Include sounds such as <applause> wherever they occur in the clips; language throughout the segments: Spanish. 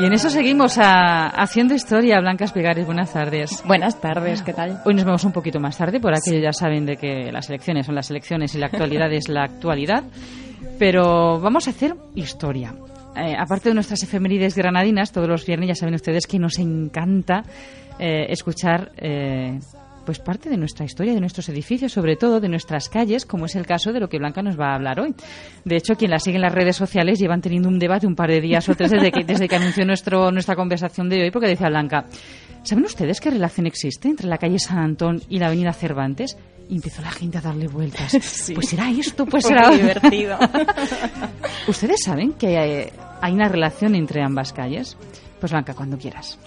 Y en eso seguimos a, haciendo historia, Blanca Espigares. Buenas tardes. Buenas tardes, ¿qué tal? Hoy nos vemos un poquito más tarde, por aquello ya saben de que las elecciones son las elecciones y la actualidad es la actualidad. Pero vamos a hacer historia. Eh, aparte de nuestras efemérides granadinas, todos los viernes ya saben ustedes que nos encanta eh, escuchar eh, pues parte de nuestra historia, de nuestros edificios, sobre todo de nuestras calles, como es el caso de lo que Blanca nos va a hablar hoy. De hecho, quien la sigue en las redes sociales llevan teniendo un debate un par de días o tres desde que, desde que anunció nuestro, nuestra conversación de hoy, porque decía Blanca, ¿saben ustedes qué relación existe entre la calle San Antón y la avenida Cervantes? Y empezó la gente a darle vueltas. <laughs> Pues será esto, pues <laughs> será... divertido. <laughs> ¿Ustedes saben que hay, hay una relación entre ambas calles? Pues Blanca, cuando quieras.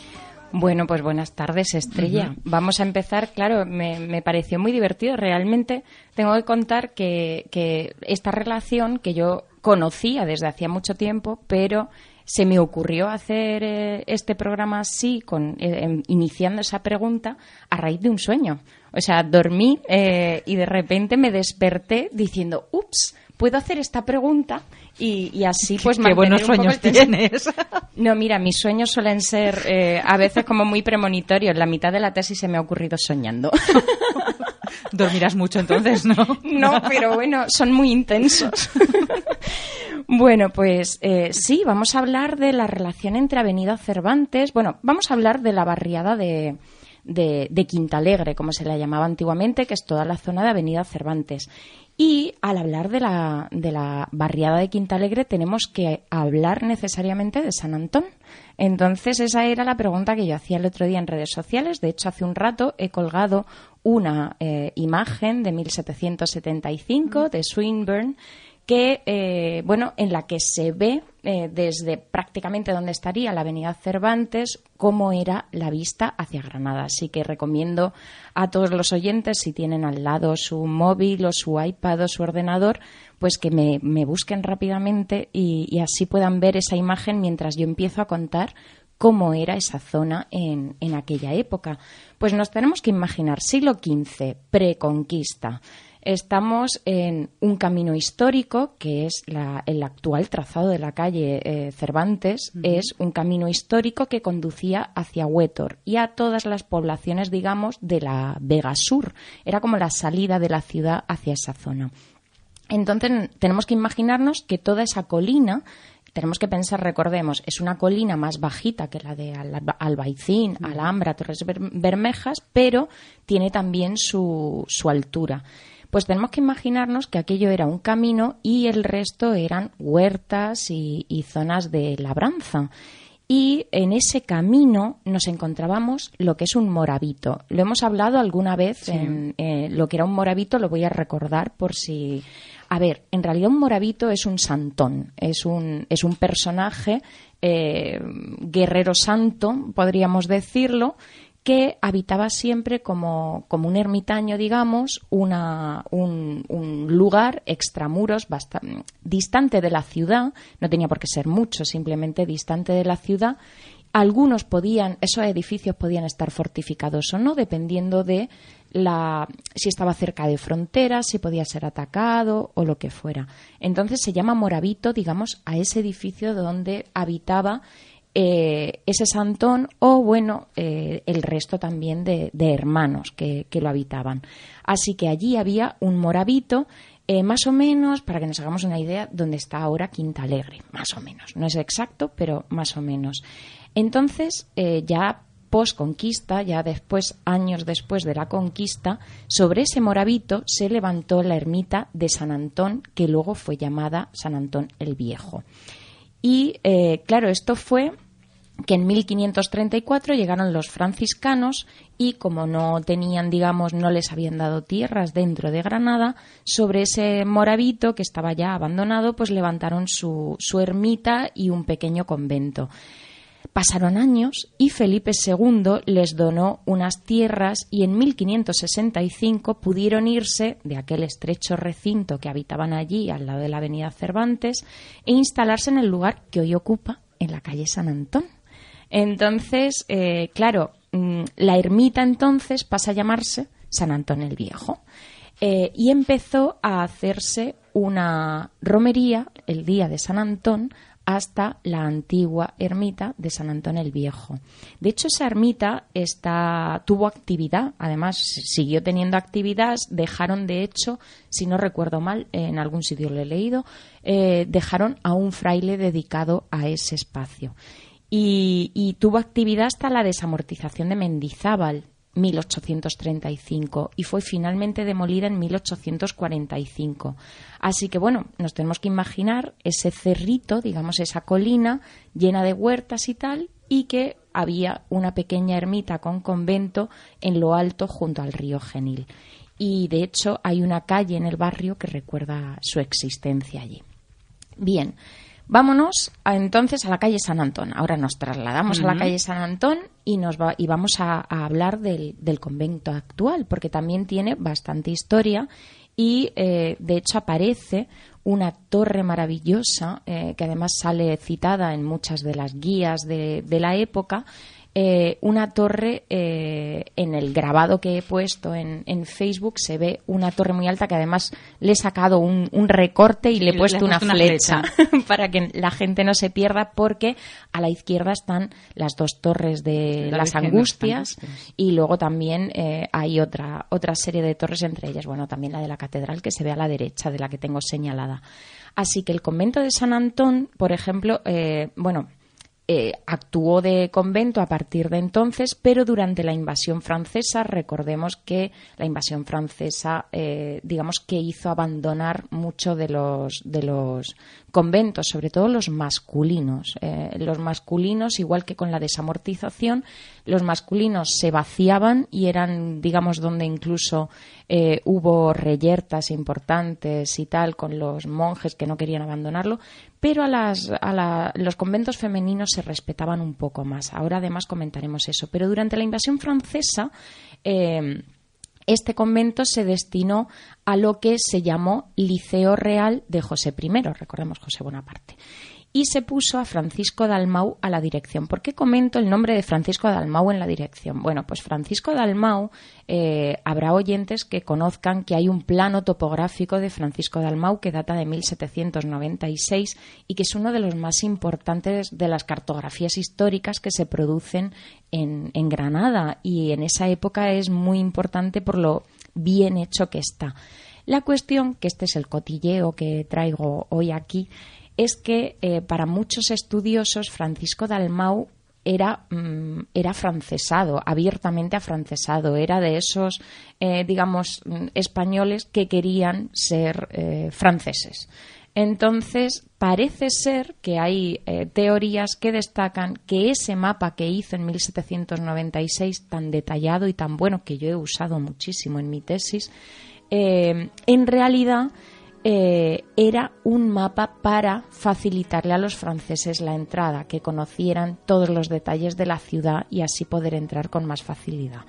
Bueno, pues buenas tardes, Estrella. Vamos a empezar. Claro, me, pareció muy divertido. Realmente tengo que contar que, que esta relación que yo conocía desde hacía mucho tiempo, pero se me ocurrió hacer eh, este programa así, con, eh, em, iniciando esa pregunta, a raíz de un sueño. O sea, dormí eh, y de repente me desperté diciendo, ups, puedo hacer esta pregunta y, así <laughs> pues Qué buenos sueños tienes. <laughs> No, mira, mis sueños suelen ser eh, a veces como muy premonitorios. La mitad de la tesis se me ha ocurrido soñando. <laughs> Dormirás mucho entonces, ¿no? No, pero bueno, son muy intensos. Bueno, pues eh, sí, vamos a hablar de la relación entre Avenida Cervantes. Bueno, vamos a hablar de la barriada de, de, de Quinta Alegre, como se la llamaba antiguamente, que es toda la zona de Avenida Cervantes. Y al hablar de la, de la barriada de Quinta Alegre tenemos que hablar necesariamente de San Antón. Entonces esa era la pregunta que yo hacía el otro día en redes sociales. De hecho, hace un rato he colgado una eh, imagen de 1775 de Swinburne que, eh, bueno, en la que se ve eh, desde prácticamente donde estaría la Avenida Cervantes cómo era la vista hacia Granada. Así que recomiendo a todos los oyentes, si tienen al lado su móvil o su iPad o su ordenador, pues que me, busquen rápidamente y, y, así puedan ver esa imagen mientras yo empiezo a contar cómo era esa zona en, en aquella época. Pues nos tenemos que imaginar siglo XV, preconquista. Estamos en un camino histórico que es el actual trazado de la calle eh, Cervantes. Es un camino histórico que conducía hacia Huétor y a todas las poblaciones, digamos, de la Vega Sur. Era como la salida de la ciudad hacia esa zona. Entonces tenemos que imaginarnos que toda esa colina tenemos que pensar, recordemos, es una colina más bajita que la de Albaicín, Alhambra, Torres Bermejas, pero tiene también su, su altura pues tenemos que imaginarnos que aquello era un camino y el resto eran huertas y, zonas de labranza. Y en ese camino nos encontrábamos lo que es un morabito. Lo hemos hablado alguna vez en eh, lo que era un morabito, lo voy a recordar por si. A ver, en realidad un morabito es un santón, es un, es un personaje eh, guerrero santo, podríamos decirlo, que habitaba siempre como, como un ermitaño, digamos, una, un, lugar extramuros, bastante, distante de la ciudad, no tenía por qué ser mucho, simplemente distante de la ciudad. Algunos podían, esos edificios podían estar fortificados o no, dependiendo de la, si estaba cerca de fronteras, si podía ser atacado o lo que fuera. Entonces se llama Moravito, digamos, a ese edificio donde habitaba eh, ese santón o, bueno, eh, el resto también de, hermanos que, lo habitaban. Así que allí había un moravito, eh, más o menos, para que nos hagamos una idea, donde está ahora Quinta Alegre, más o menos. No es exacto, pero más o menos. Entonces, ya post-conquista, ya después, años después de la conquista, sobre ese moravito se levantó la ermita de San Antón, que luego fue llamada San Antón el Viejo. Y claro, esto fue que en 1534 llegaron los franciscanos y como no tenían, digamos, no les habían dado tierras dentro de Granada, sobre ese moravito que estaba ya abandonado, pues levantaron su, su ermita y un pequeño convento. Pasaron años y Felipe II les donó unas tierras y en 1565 pudieron irse de aquel estrecho recinto que habitaban allí al lado de la avenida Cervantes e instalarse en el lugar que hoy ocupa en la calle San Antón. Entonces, eh, claro, mm, la ermita entonces pasa a llamarse San Antón el Viejo. Eh, y empezó a hacerse una romería el día de San Antón hasta la antigua ermita de San Antón el Viejo. De hecho, esa ermita está, tuvo actividad, además siguió teniendo actividad, dejaron de hecho, si no recuerdo mal, en algún sitio lo he leído, eh, dejaron a un fraile dedicado a ese espacio. Y, tuvo actividad hasta la desamortización de Mendizábal, 1835 y fue finalmente demolida en 1845. Así que bueno, nos tenemos que imaginar ese cerrito, digamos esa colina llena de huertas y tal, y que había una pequeña ermita con convento en lo alto junto al río Genil. Y de hecho hay una calle en el barrio que recuerda su existencia allí. Bien, Vámonos entonces a la calle San Antón. Ahora nos trasladamos a la calle San Antón y, nos y vamos a, hablar del, convento actual, porque también tiene bastante historia y eh, de hecho aparece una torre maravillosa eh, que además sale citada en muchas de las guías de, de la época eh, una torre eh, en el grabado que he puesto en, en, Facebook se ve una torre muy alta que además le he sacado un, recorte y le he puesto, una, flecha, <laughs> para que la gente no se pierda porque a la izquierda están las dos torres de, las angustias, y luego también eh, hay otra otra serie de torres entre ellas bueno también la de la catedral que se ve a la derecha de la que tengo señalada. Así que el convento de San Antón por ejemplo bueno eh, actuó de convento a partir de entonces, pero durante la invasión francesa, recordemos que la invasión francesa, eh, digamos que hizo abandonar mucho de los, de los conventos, sobre todo los masculinos. Eh, los masculinos, igual que con la desamortización, los masculinos se vaciaban y eran, digamos, donde incluso eh, hubo reyertas importantes y tal con los monjes que no querían abandonarlo, pero a, las, los conventos femeninos se respetaban un poco más. Ahora además comentaremos eso. Pero durante la invasión francesa, eh, este convento se destinó a lo que se llamó Liceo Real de José I, recordemos José Bonaparte y se puso a Francisco Dalmau a la dirección. ¿Por qué comento el nombre de Francisco Dalmau en la dirección? Bueno, pues Francisco Dalmau, eh, habrá oyentes que conozcan que hay un plano topográfico de Francisco Dalmau que data de 1796 y que es uno de los más importantes de las cartografías históricas que se producen en, en Granada y en esa época es muy importante por lo bien hecho que está. La cuestión, que este es el cotilleo que traigo hoy aquí, es que eh, para muchos estudiosos Francisco Dalmau era, mm, era francesado, abiertamente afrancesado, era de esos, eh, digamos, mm, españoles que querían ser eh, franceses. Entonces, parece ser que hay teorías que destacan que ese mapa que hizo en 1796, tan detallado y tan bueno, que yo he usado muchísimo en mi tesis, en realidad eh, era un mapa para facilitarle a los franceses la entrada, que conocieran todos los detalles de la ciudad y así poder entrar con más facilidad.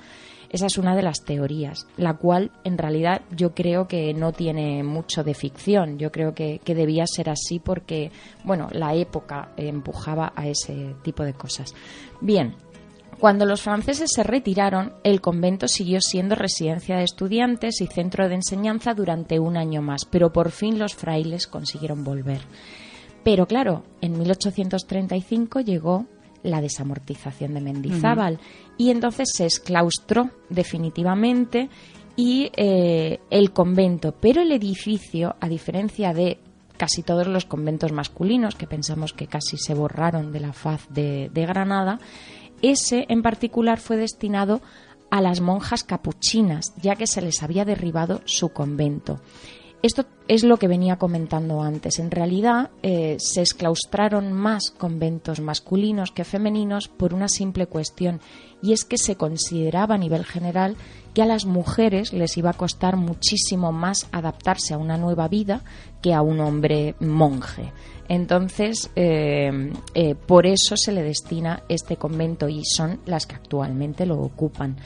Esa es una de las teorías, la cual en realidad yo creo que no tiene mucho de ficción. Yo creo que, que debía ser así porque, bueno, la época empujaba a ese tipo de cosas. Bien, cuando los franceses se retiraron, el convento siguió siendo residencia de estudiantes y centro de enseñanza durante un año más, pero por fin los frailes consiguieron volver. Pero claro, en 1835 llegó la desamortización de Mendizábal y entonces se exclaustró definitivamente y eh, el convento, pero el edificio, a diferencia de casi todos los conventos masculinos, que pensamos que casi se borraron de la faz de Granada, ese en particular fue destinado a las monjas capuchinas, ya que se les había derribado su convento. Esto es lo que venía comentando antes. En realidad eh, se exclaustraron más conventos masculinos que femeninos por una simple cuestión, y es que se consideraba a nivel general que a las mujeres les iba a costar muchísimo más adaptarse a una nueva vida que a un hombre monje. Entonces, eh, eh, por eso se le destina este convento y son las que actualmente lo ocupan.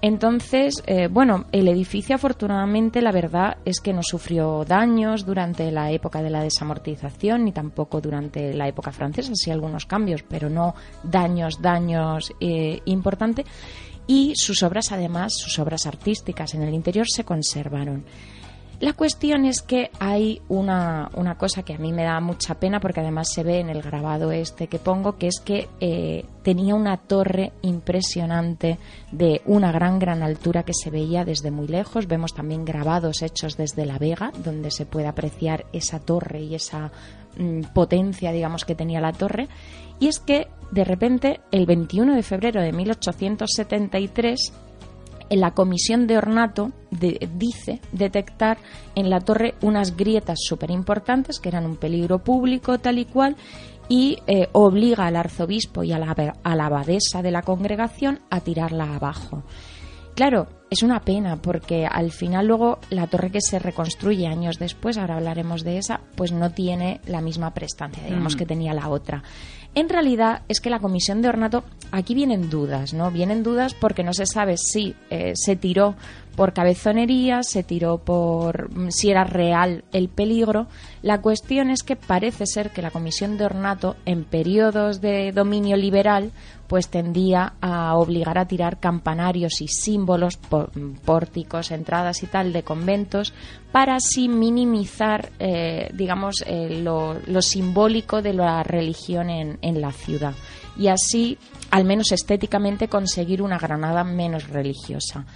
Entonces, eh, bueno, el edificio afortunadamente la verdad es que no sufrió daños durante la época de la desamortización ni tampoco durante la época francesa, sí algunos cambios, pero no daños, daños importantes. Y sus obras, además, sus obras artísticas en el interior se conservaron. La cuestión es que hay una, una, cosa que a mí me da mucha pena porque además se ve en el grabado este que pongo, que es que eh, tenía una torre impresionante de una gran, gran altura que se veía desde muy lejos. Vemos también grabados hechos desde La Vega, donde se puede apreciar esa torre y esa mm, potencia, digamos, que tenía la torre. Y es que, de repente, el 21 de febrero de 1873, en la comisión de ornato dice detectar en la torre unas grietas súper importantes que eran un peligro público tal y cual y eh, obliga al arzobispo y a la, a la abadesa de la congregación a tirarla abajo. Claro, es una pena porque al final luego la torre que se reconstruye años después, ahora hablaremos de esa, pues no tiene la misma prestancia, digamos, mm. que tenía la otra. En realidad es que la comisión de ornato, aquí vienen dudas, ¿no? Vienen dudas porque no se sabe si eh, se tiró por cabezonería, se tiró por mm, si era real el peligro. La cuestión es que parece ser que la comisión de ornato en periodos de dominio liberal pues tendía a obligar a tirar campanarios y símbolos, pórticos, entradas y tal de conventos para así minimizar, eh, digamos, eh, lo, simbólico de la religión en, en la ciudad y así, al menos estéticamente, conseguir una Granada menos religiosa.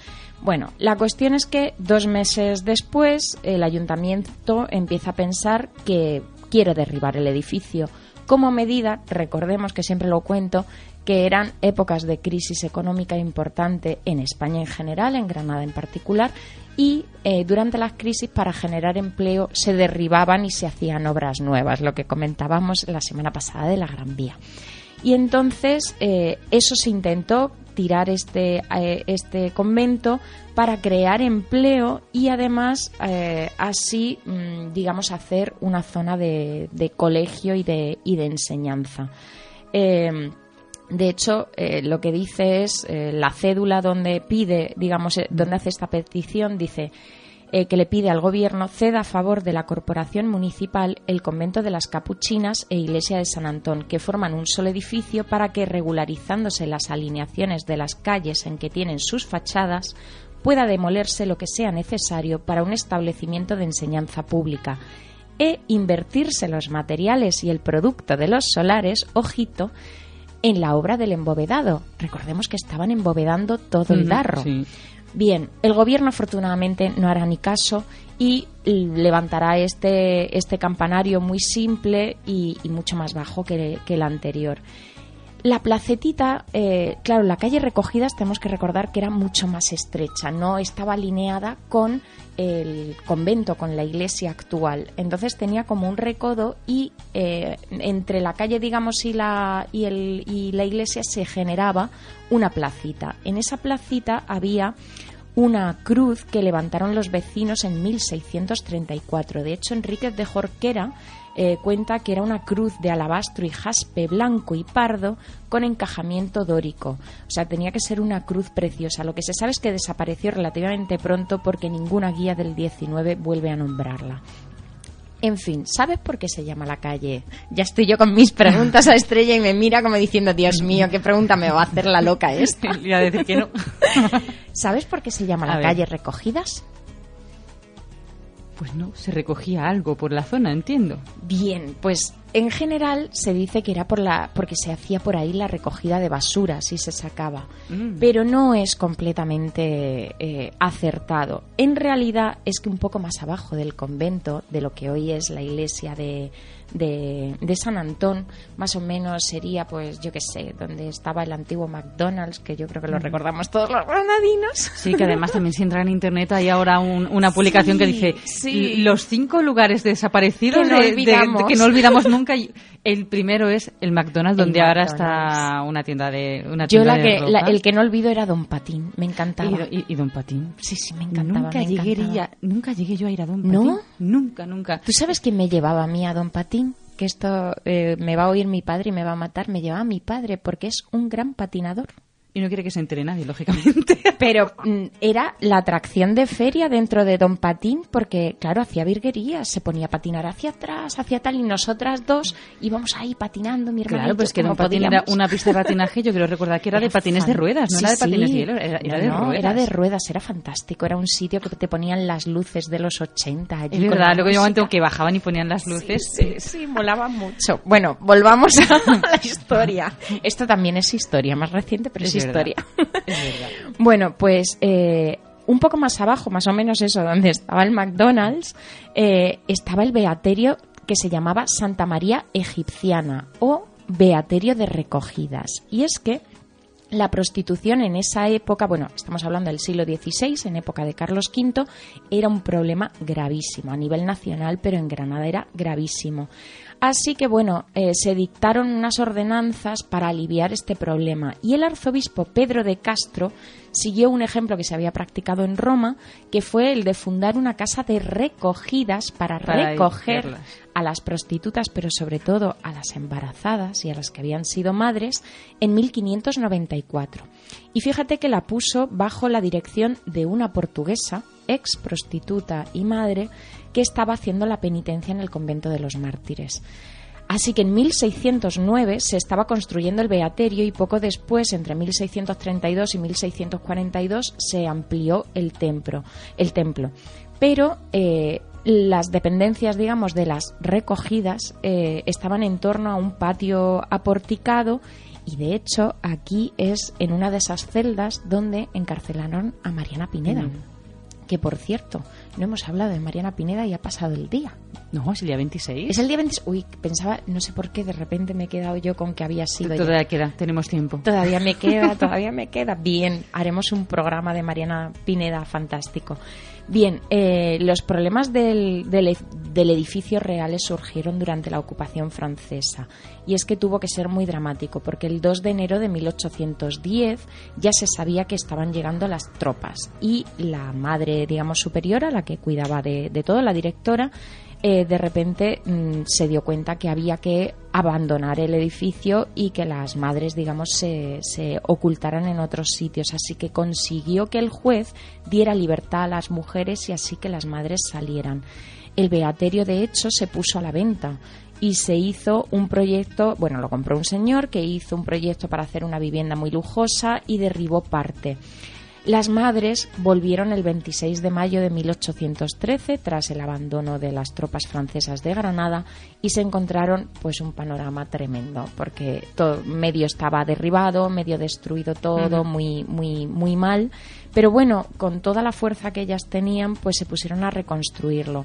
Bueno, la cuestión es que dos meses después el ayuntamiento empieza a pensar que quiere derribar el edificio. Como medida, recordemos que siempre lo cuento, que eran épocas de crisis económica importante en España en general, en Granada en particular, y eh, durante las crisis para generar empleo se derribaban y se hacían obras nuevas, lo que comentábamos la semana pasada de la Gran Vía. Y entonces eh, eso se intentó tirar este, eh, este convento para crear empleo y además así, mm, digamos, hacer una zona de, de colegio y de, y de enseñanza. De hecho, eh, lo que dice es eh, la cédula donde pide, digamos, eh, donde hace esta petición, dice que le pide al gobierno ceda a favor de la corporación municipal el convento de las Capuchinas e iglesia de San Antón, que forman un solo edificio para que, regularizándose las alineaciones de las calles en que tienen sus fachadas, pueda demolerse lo que sea necesario para un establecimiento de enseñanza pública e invertirse los materiales y el producto de los solares, ojito, en la obra del embovedado. Recordemos que estaban embovedando todo el darro. Bien, el gobierno afortunadamente no hará ni caso y levantará este, este campanario muy simple y, mucho más bajo que, que el anterior. La placetita, eh, claro, la calle Recogidas tenemos que recordar que era mucho más estrecha, no estaba alineada con el convento, con la iglesia actual. Entonces tenía como un recodo y eh, entre la calle, digamos, y la, y, el, y la iglesia se generaba una placita. En esa placita había una cruz que levantaron los vecinos en 1634. De hecho, Enríquez de Jorquera eh, cuenta que era una cruz de alabastro y jaspe blanco y pardo con encajamiento dórico. O sea, tenía que ser una cruz preciosa. Lo que se sabe es que desapareció relativamente pronto porque ninguna guía del 19 vuelve a nombrarla. En fin, ¿sabes por qué se llama la calle? Ya estoy yo con mis preguntas a Estrella y me mira como diciendo, Dios mío, ¿qué pregunta me va a hacer la loca esta? <laughs> Y a decir que no. <laughs> ¿Sabes por qué se llama la calle Recogidas? Pues no, se recogía algo por la zona, entiendo. Bien, pues en general se dice que era por la, porque se hacía por ahí la recogida de basura, si se sacaba. Mm. Pero no es completamente eh, acertado. En realidad es que un poco más abajo del convento, de lo que hoy es la iglesia de, de, San Antón, más o menos sería, pues, yo qué sé, donde estaba el antiguo McDonald's, que yo creo que lo recordamos todos los granadinos. Sí, que además también si entra en internet hay ahora una publicación que dice los cinco lugares desaparecidos que no, olvidamos nunca. El primero es el McDonald's, donde ahora está una tienda de una Yo la que, el que no olvido era Don Patín, me encantaba. ¿Y, Don Patín? Sí, sí, me encantaba. Nunca, llegué, nunca llegué yo a ir a Don Patín. ¿No? Nunca, nunca. ¿Tú sabes quién me llevaba a mí a Don Patín? Que esto eh, me va a oír mi padre y me va a matar, me lleva a mi padre porque es un gran patinador. Y no quiere que se entere nadie, lógicamente. <laughs> Pero mm, era la atracción de feria dentro de Don Patín, porque, claro, hacía virguerías, se ponía a patinar hacia atrás, hacia tal, y nosotras dos íbamos ahí patinando, mi hermano. Claro, pues que Don Patín era una pista de patinaje, yo quiero recordar que era, de patines de ruedas, no era de patines de hielo, era, de ruedas. era de ruedas, era fantástico, era un sitio que te ponían las luces de los 80. Allí es verdad, luego yo que bajaban y ponían las luces. Sí, sí, molaba mucho. Bueno, volvamos <laughs> a la historia. Esto también es historia, más reciente, pero es, historia. <laughs> Es verdad. Bueno, pues eh, un poco más abajo, más o menos eso, donde estaba el McDonald's, eh, estaba el beaterio que se llamaba Santa María Egipciana o Beaterio de Recogidas. Y es que la prostitución en esa época, bueno, estamos hablando del siglo XVI, en época de Carlos V, era un problema gravísimo a nivel nacional, pero en Granada era gravísimo. Así que, bueno, eh, se dictaron unas ordenanzas para aliviar este problema y el arzobispo Pedro de Castro siguió un ejemplo que se había practicado en Roma, que fue el de fundar una casa de recogidas para, recoger a las prostitutas, pero sobre todo a las embarazadas y a las que habían sido madres, en 1594. Y fíjate que la puso bajo la dirección de una portuguesa, ex prostituta y madre, que estaba haciendo la penitencia en el convento de los mártires. Así que en 1609 se estaba construyendo el beaterio y poco después, entre 1632 y 1642, se amplió el templo. El templo. Pero eh, las dependencias, digamos, de las recogidas eh, estaban en torno a un patio aporticado y de hecho aquí es en una de esas celdas donde encarcelaron a Mariana Pineda. Mm. Que por cierto, no hemos hablado de Mariana Pineda y ha pasado el día. No, es el día 26. Es el día 26. Uy, pensaba, no sé por qué, de repente me he quedado yo con que había sido. Todavía queda, tenemos tiempo. Todavía me queda, <laughs> todavía me queda. Bien, haremos un programa de Mariana Pineda fantástico. Bien, eh, los problemas del, del, del, edificio reales surgieron durante la ocupación francesa y es que tuvo que ser muy dramático porque el 2 de enero de 1810 ya se sabía que estaban llegando las tropas y la madre, digamos, superiora, la que cuidaba de, de todo, la directora, eh, de repente mm, se dio cuenta que había que abandonar el edificio y que las madres, digamos, se, se, ocultaran en otros sitios. Así que consiguió que el juez diera libertad a las mujeres y así que las madres salieran. El beaterio, de hecho, se puso a la venta y se hizo un proyecto, bueno, lo compró un señor que hizo un proyecto para hacer una vivienda muy lujosa y derribó parte. Las madres volvieron el 26 de mayo de 1813 tras el abandono de las tropas francesas de Granada y se encontraron pues un panorama tremendo porque todo medio estaba derribado, medio destruido todo, muy muy muy mal, pero bueno, con toda la fuerza que ellas tenían, pues se pusieron a reconstruirlo.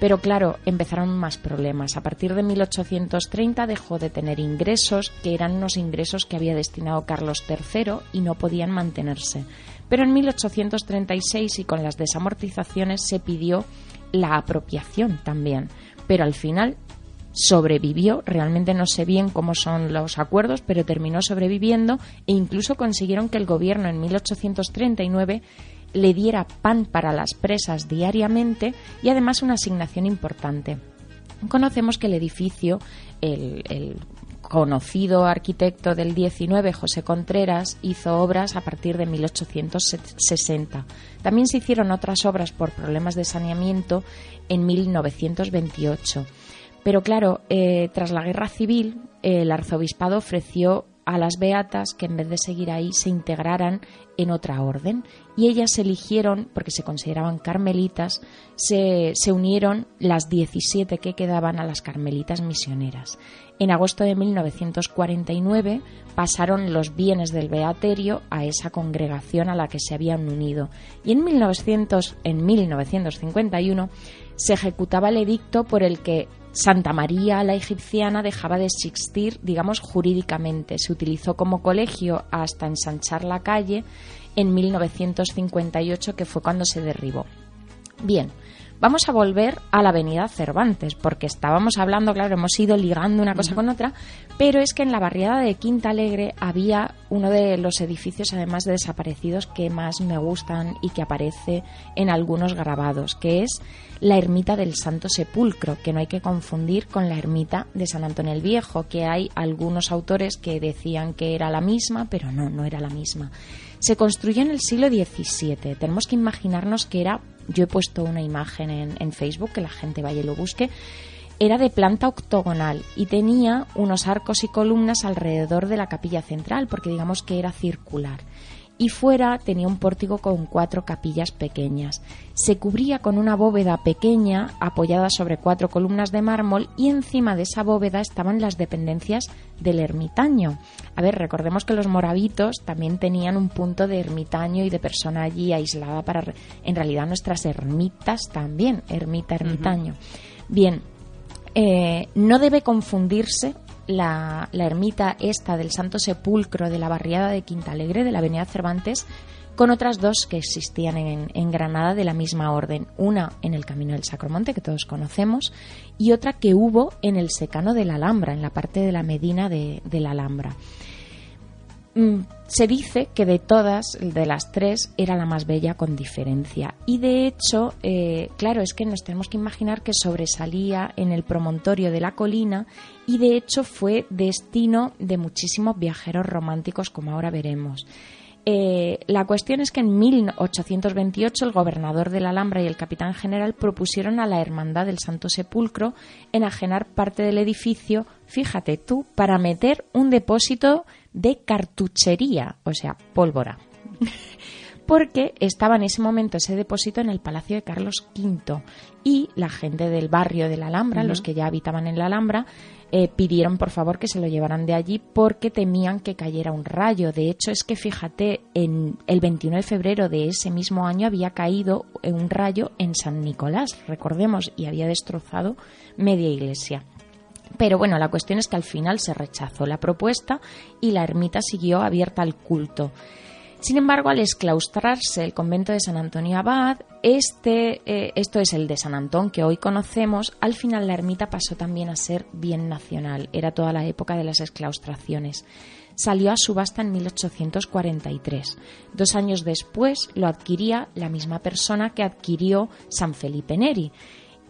Pero claro, empezaron más problemas. A partir de 1830 dejó de tener ingresos, que eran unos ingresos que había destinado Carlos III y no podían mantenerse. Pero en 1836 y con las desamortizaciones se pidió la apropiación también. Pero al final sobrevivió, realmente no sé bien cómo son los acuerdos, pero terminó sobreviviendo e incluso consiguieron que el gobierno en 1839 le diera pan para las presas diariamente y además una asignación importante. Conocemos que el edificio, el, conocido arquitecto del 19, José Contreras, hizo obras a partir de 1860. También se hicieron otras obras por problemas de saneamiento en 1928. Pero claro, eh, tras la guerra civil, el arzobispado ofreció a las beatas que en vez de seguir ahí se integraran en otra orden y ellas eligieron, porque se consideraban carmelitas, se, se unieron las 17 que quedaban a las carmelitas misioneras. En agosto de 1949 pasaron los bienes del Beaterio a esa congregación a la que se habían unido y en, 1900, en 1951 se ejecutaba el edicto por el que Santa María la egipciana dejaba de existir, digamos, jurídicamente. Se utilizó como colegio hasta ensanchar la calle en 1958, que fue cuando se derribó. Bien, Vamos a volver a la avenida Cervantes, porque estábamos hablando, claro, hemos ido ligando una cosa con otra, pero es que en la barriada de Quinta Alegre había uno de los edificios, además de desaparecidos, que más me gustan y que aparece en algunos grabados, que es la ermita del Santo Sepulcro, que no hay que confundir con la ermita de San Antonio el Viejo, que hay algunos autores que decían que era la misma, pero no, no era la misma. Se construyó en el siglo XVII. Tenemos que imaginarnos que era, yo he puesto una imagen en, en Facebook, que la gente vaya y lo busque, era de planta octogonal y tenía unos arcos y columnas alrededor de la capilla central, porque digamos que era circular y fuera tenía un pórtico con cuatro capillas pequeñas. Se cubría con una bóveda pequeña apoyada sobre cuatro columnas de mármol y encima de esa bóveda estaban las dependencias del ermitaño. A ver, recordemos que los moravitos también tenían un punto de ermitaño y de persona allí aislada para... En realidad nuestras ermitas también, ermita, ermitaño. Bien, eh, no debe confundirse la, ermita esta del Santo Sepulcro de la barriada de Quinta Alegre, de la Avenida Cervantes, con otras dos que existían en, Granada de la misma orden. Una en el Camino del Sacromonte, que todos conocemos, y otra que hubo en el Secano de la Alhambra, en la parte de la Medina de la Alhambra. Mm, se dice que de todas, de las tres, era la más bella con diferencia. Y de hecho, eh, claro, es que nos tenemos que imaginar que sobresalía en el promontorio de la colina y de hecho fue destino de muchísimos viajeros románticos, como ahora veremos. Eh, la cuestión es que en 1828 el gobernador de la Alhambra y el capitán general propusieron a la Hermandad del Santo Sepulcro enajenar parte del edificio, fíjate tú, para meter un depósito de cartuchería, o sea, pólvora. <laughs> Porque estaba en ese momento ese depósito en el Palacio de Carlos V y la gente del barrio de la Alhambra, los que ya habitaban en la Alhambra, eh, pidieron por favor que se lo llevaran de allí porque temían que cayera un rayo. De hecho, es que fíjate, en el 21 de febrero de ese mismo año había caído un rayo en San Nicolás, recordemos, y había destrozado media iglesia. Pero bueno, la cuestión es que al final se rechazó la propuesta y la ermita siguió abierta al culto. Sin embargo, al exclaustrarse el convento de San Antonio Abad, este, eh, esto es el de San Antón que hoy conocemos, al final la ermita pasó también a ser bien nacional. Era toda la época de las exclaustraciones. Salió a subasta en 1843. Dos años después lo adquiría la misma persona que adquirió San Felipe Neri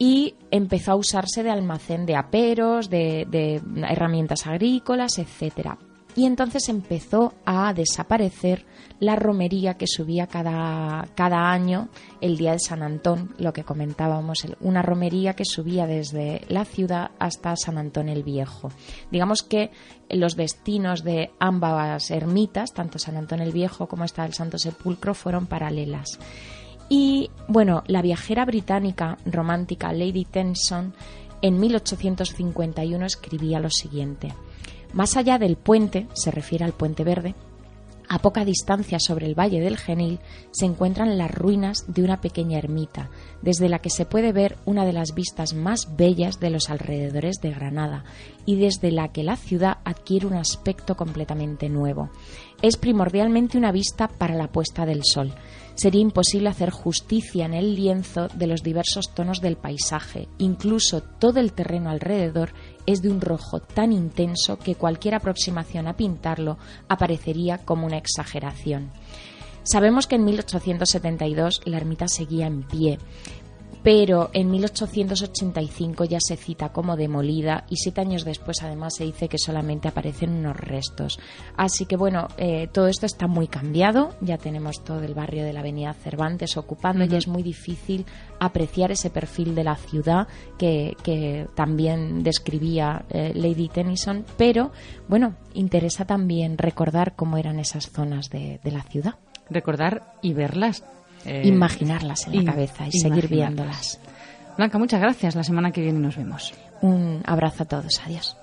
y empezó a usarse de almacén de aperos, de, herramientas agrícolas, etcétera. Y entonces empezó a desaparecer la romería que subía cada, cada año el día de San Antón, lo que comentábamos, una romería que subía desde la ciudad hasta San Antón el Viejo. Digamos que los destinos de ambas ermitas, tanto San Antón el Viejo como esta del Santo Sepulcro, fueron paralelas. Y bueno, la viajera británica romántica Lady Tennyson en 1851 escribía lo siguiente. Más allá del puente, se refiere al puente verde, a poca distancia sobre el valle del Genil se encuentran las ruinas de una pequeña ermita, desde la que se puede ver una de las vistas más bellas de los alrededores de Granada y desde la que la ciudad adquiere un aspecto completamente nuevo. Es primordialmente una vista para la puesta del sol, sería imposible hacer justicia en el lienzo de los diversos tonos del paisaje. Incluso todo el terreno alrededor es de un rojo tan intenso que cualquier aproximación a pintarlo aparecería como una exageración. Sabemos que en 1872 la ermita seguía en pie, pero en 1885 ya se cita como demolida y siete años después además se dice que solamente aparecen unos restos. Así que bueno, eh, todo esto está muy cambiado, ya tenemos todo el barrio de la Avenida Cervantes ocupando, y es muy difícil apreciar ese perfil de la ciudad que, también describía eh, Lady Tennyson, pero bueno, interesa también recordar cómo eran esas zonas de la ciudad. Recordar y verlas eh, imaginarlas en la cabeza y seguir viéndolas. Blanca, muchas gracias. La semana que viene nos vemos. Un abrazo a todos. Adiós.